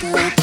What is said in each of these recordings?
Thank you.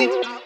Did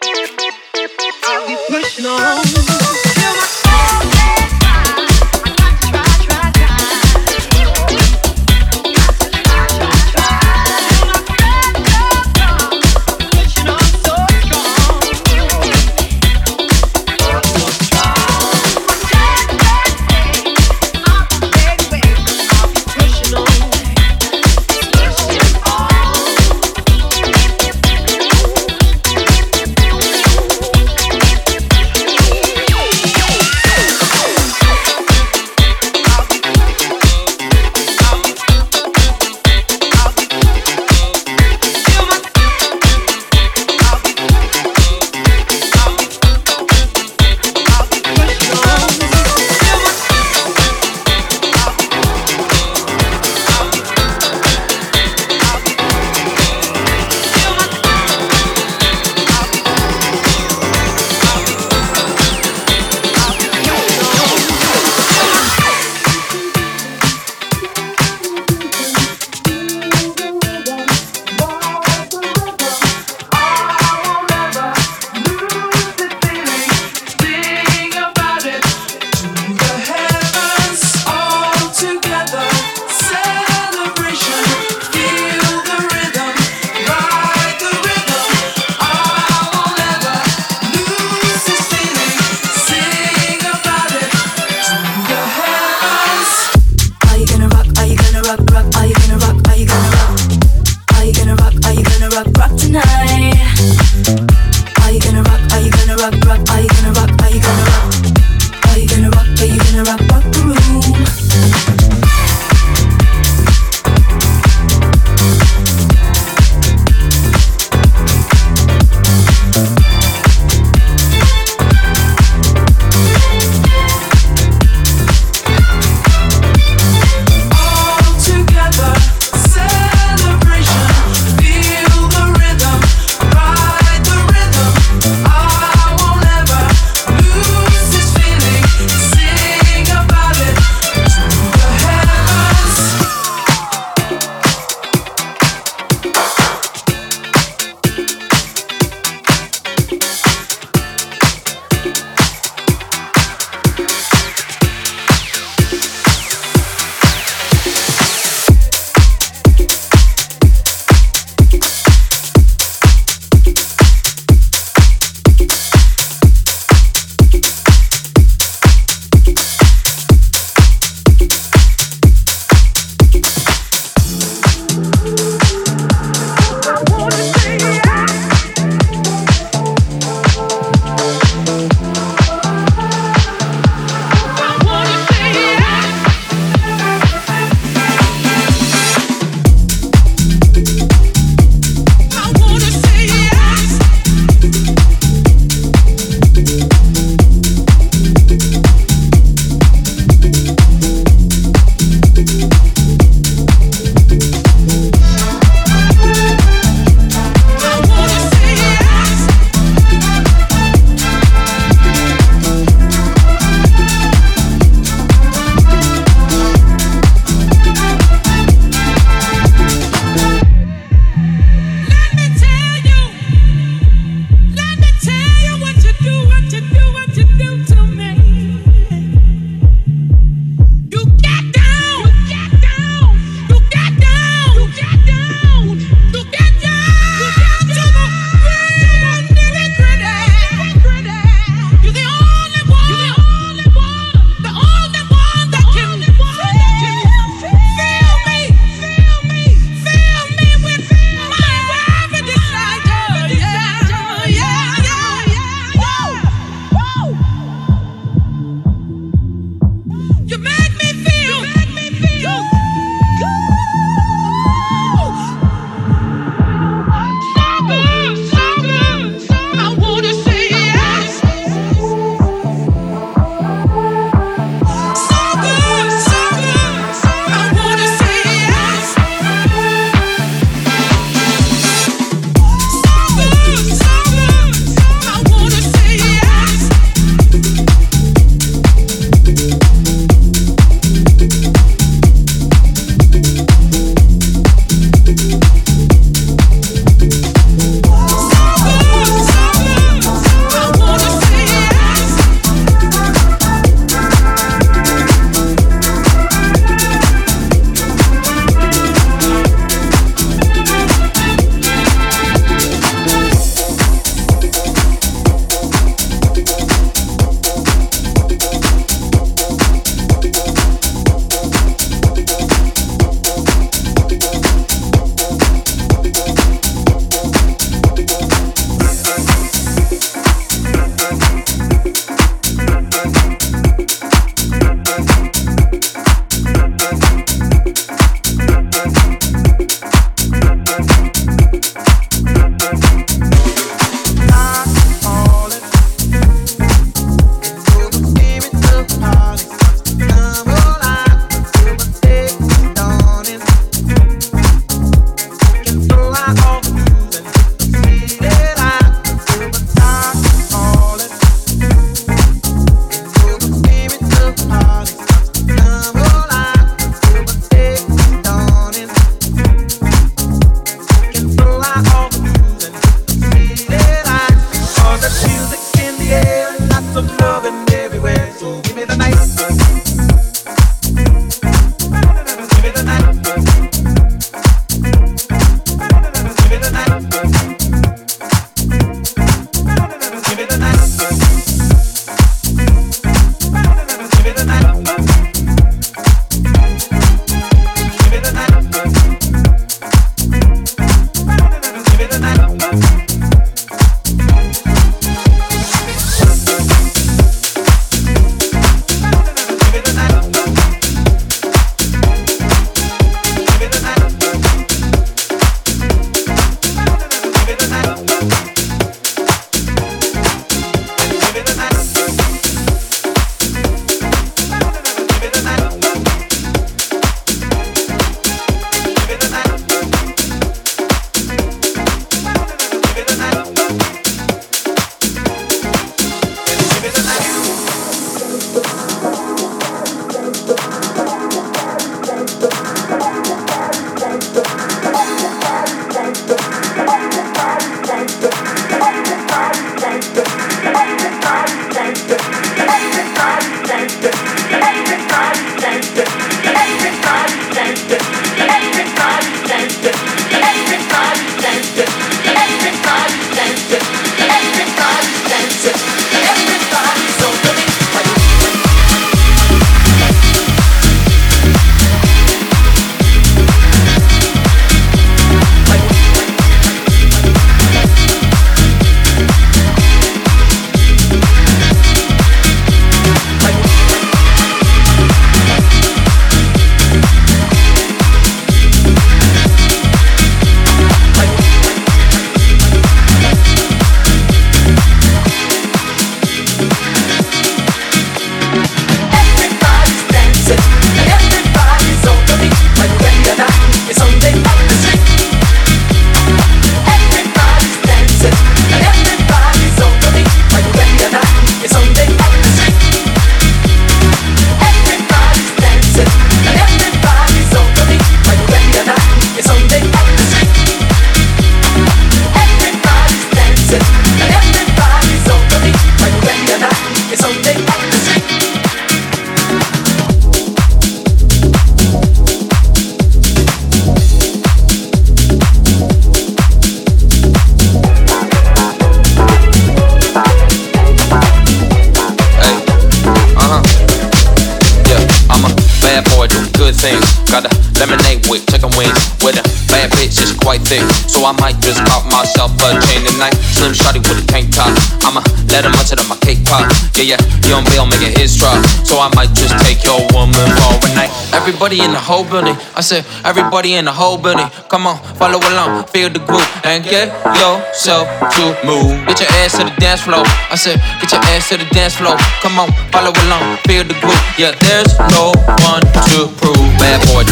Everybody in the whole building. I said, everybody in the whole building. Come on, follow along, feel the groove, and get yourself to move. Get your ass to the dance floor. I said, get your ass to the dance floor. Come on, follow along, feel the groove. Yeah, there's no one to prove. Bad boy.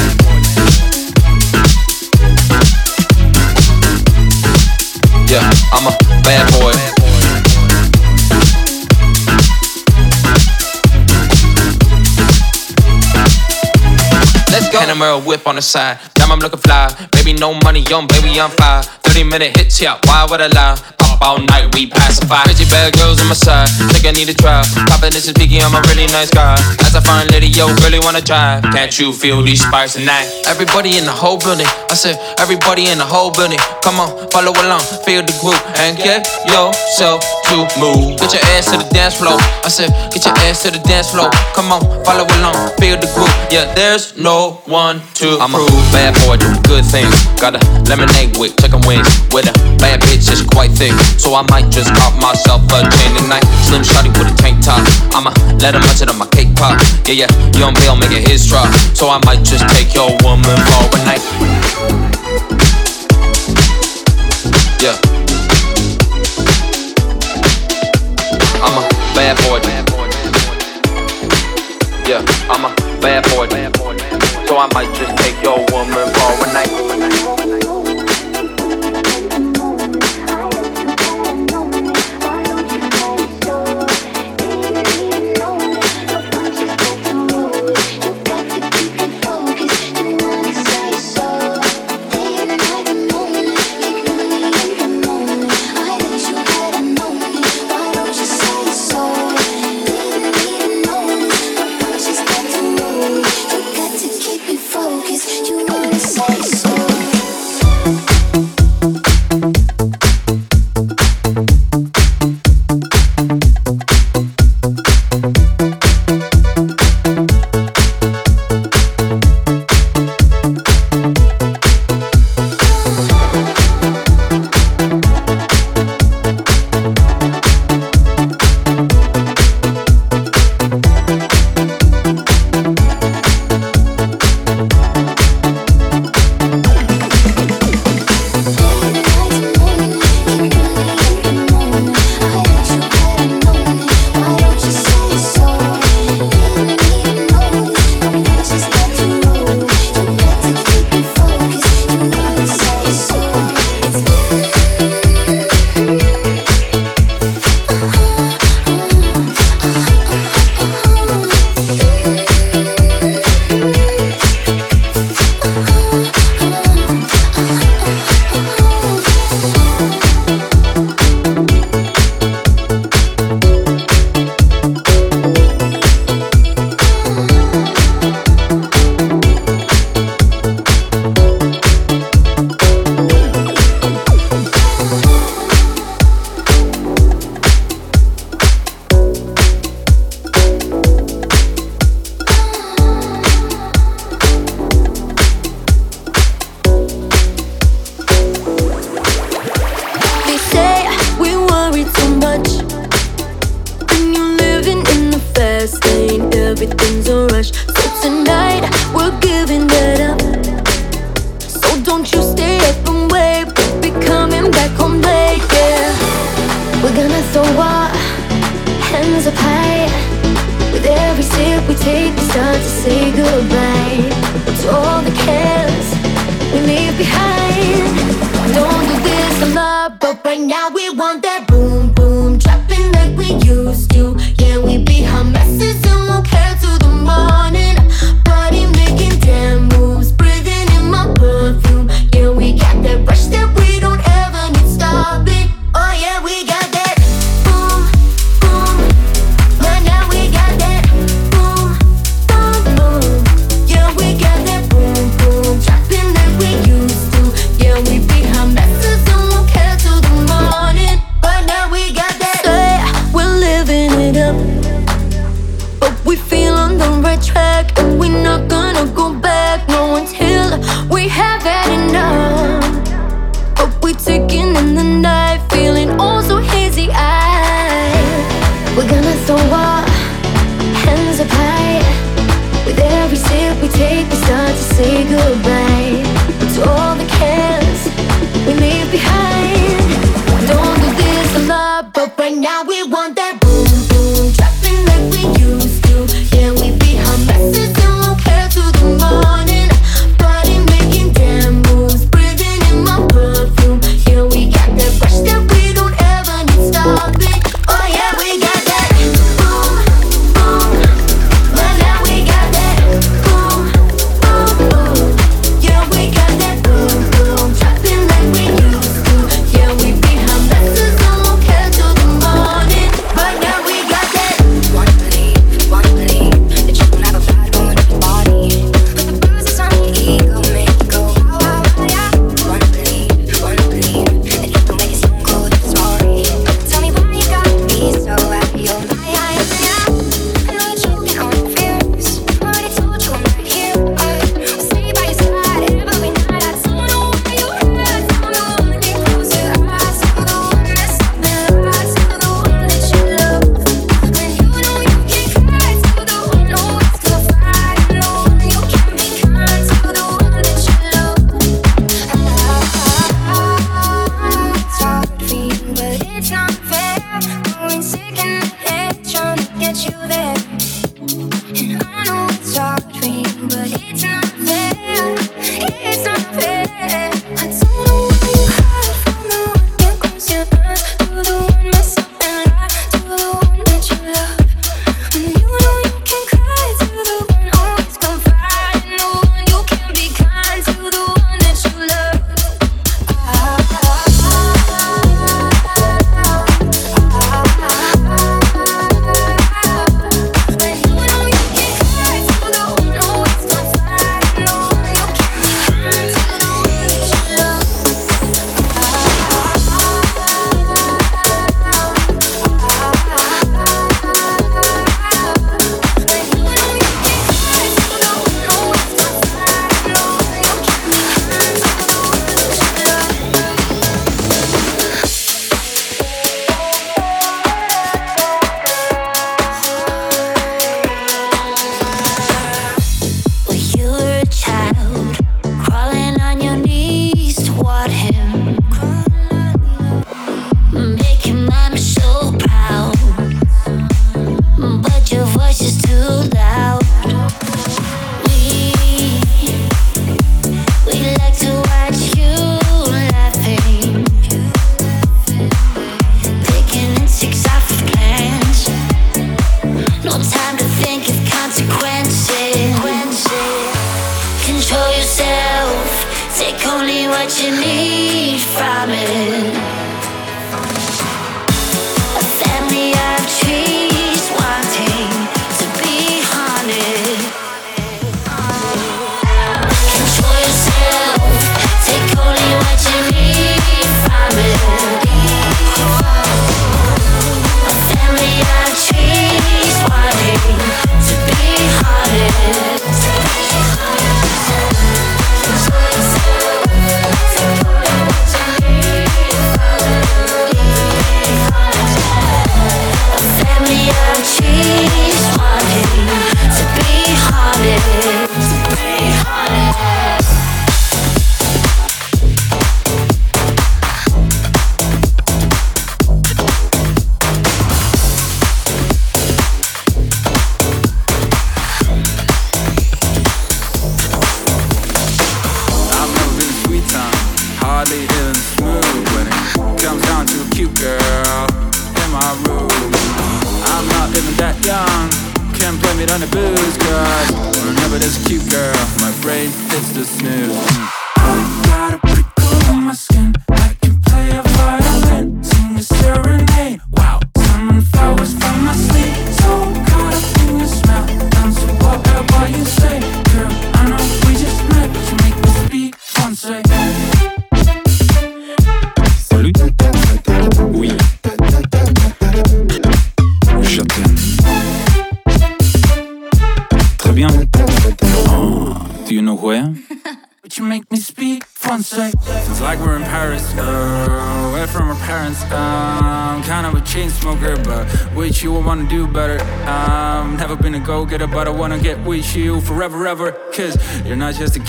Yeah, I'm a bad boy. Panamera whip on the side. Damn, I'm looking fly. Baby, no money, young baby, I'm fine. 30 minute hits, yeah, why would I lie? Pop all night, we pacify. Crazy bad girls on my side. Think I need a try. Poppin' this is Biggie, I'm a really nice guy. As I find lady, yo, really wanna try. Can't you feel these sparks tonight? Everybody in the whole building. I said, everybody in the whole building. Come on, follow along, feel the groove, and get yourself to move. Get your ass to the dance floor. I said, get your ass to the dance floor. Come on, follow along, feel the groove. Yeah, there's no one to I'm prove. a bad boy, do good things. Got a lemonade with chicken wings. With a bad bitch, it's quite thick. So I might just pop myself a chain tonight. Slim shotty with a tank top. I'ma let him munch it on my cake pop. Yeah, yeah, young Bill making his drop. So I might just take your woman for a night. Yeah. I'm a bad boy. Yeah, I'm a bad boy. So I might just take your woman for a night.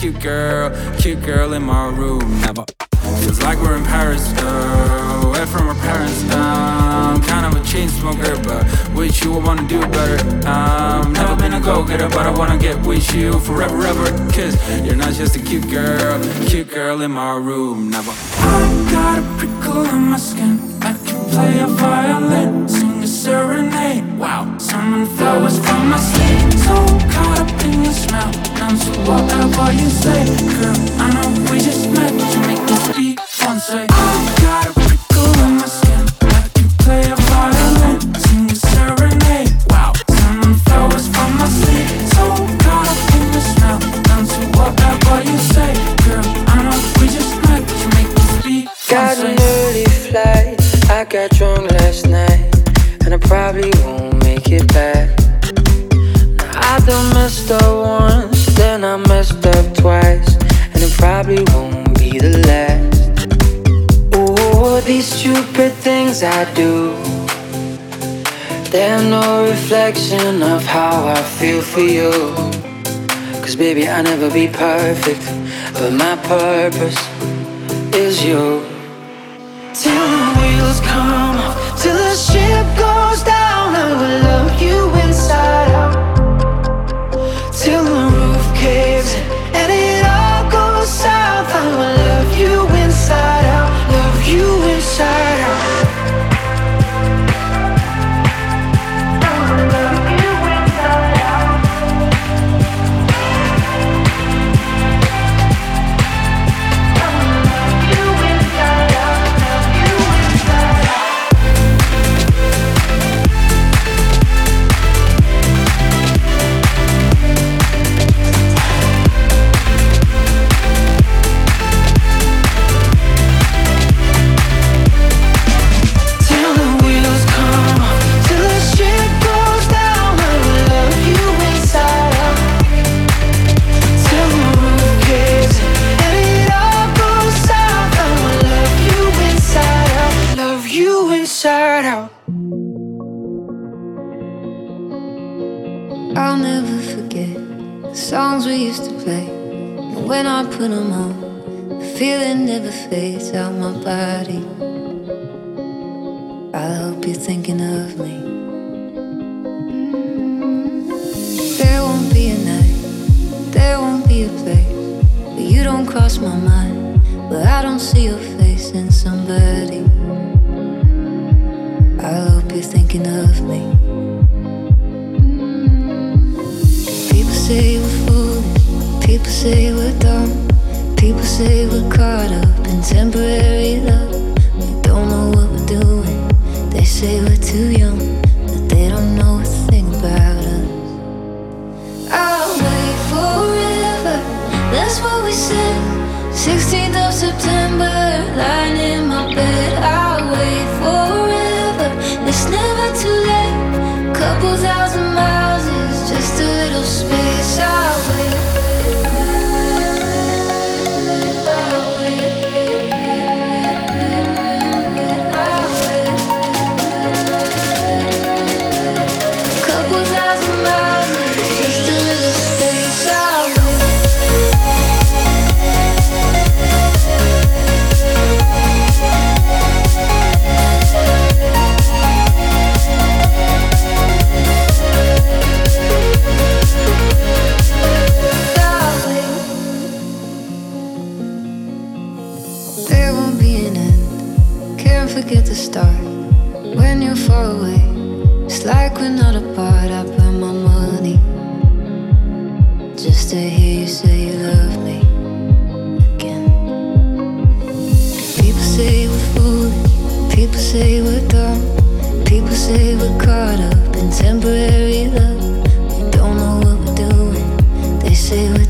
Cute girl, cute girl in my room. Never. Feels like we're in Paris, girl. Away from our parents. I'm kind of a chain smoker, but with you I wanna do better. I'm never been a go-getter, but I wanna get with you forever, ever. Cause you're not just a cute girl, cute girl in my room. Never. I got a prickle in my skin. I can play a violin, serenade. Wow, summon flowers from my sleep. So caught up in your smell. Down to whatever you say, girl. I know we just met, but you make me speak once. Say, I got a prickle in my skin. I can play a violin, sing a serenade. Wow, summon flowers from my sleep. So caught up in your smell. Down to whatever you say, girl. I know we just met, but you make me speak. Got an early flight. I got drunk reflection of how I feel for you. Cause baby, I'll never be perfect, but my purpose is you. can't forget the start when you're far away. It's like we're not apart. I put my money just to hear you say you love me again. People say we're foolish, people say we're dumb, people say we're caught up in temporary love. We don't know what we're doing. They say we're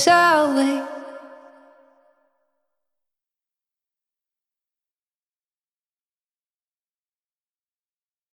shall wait.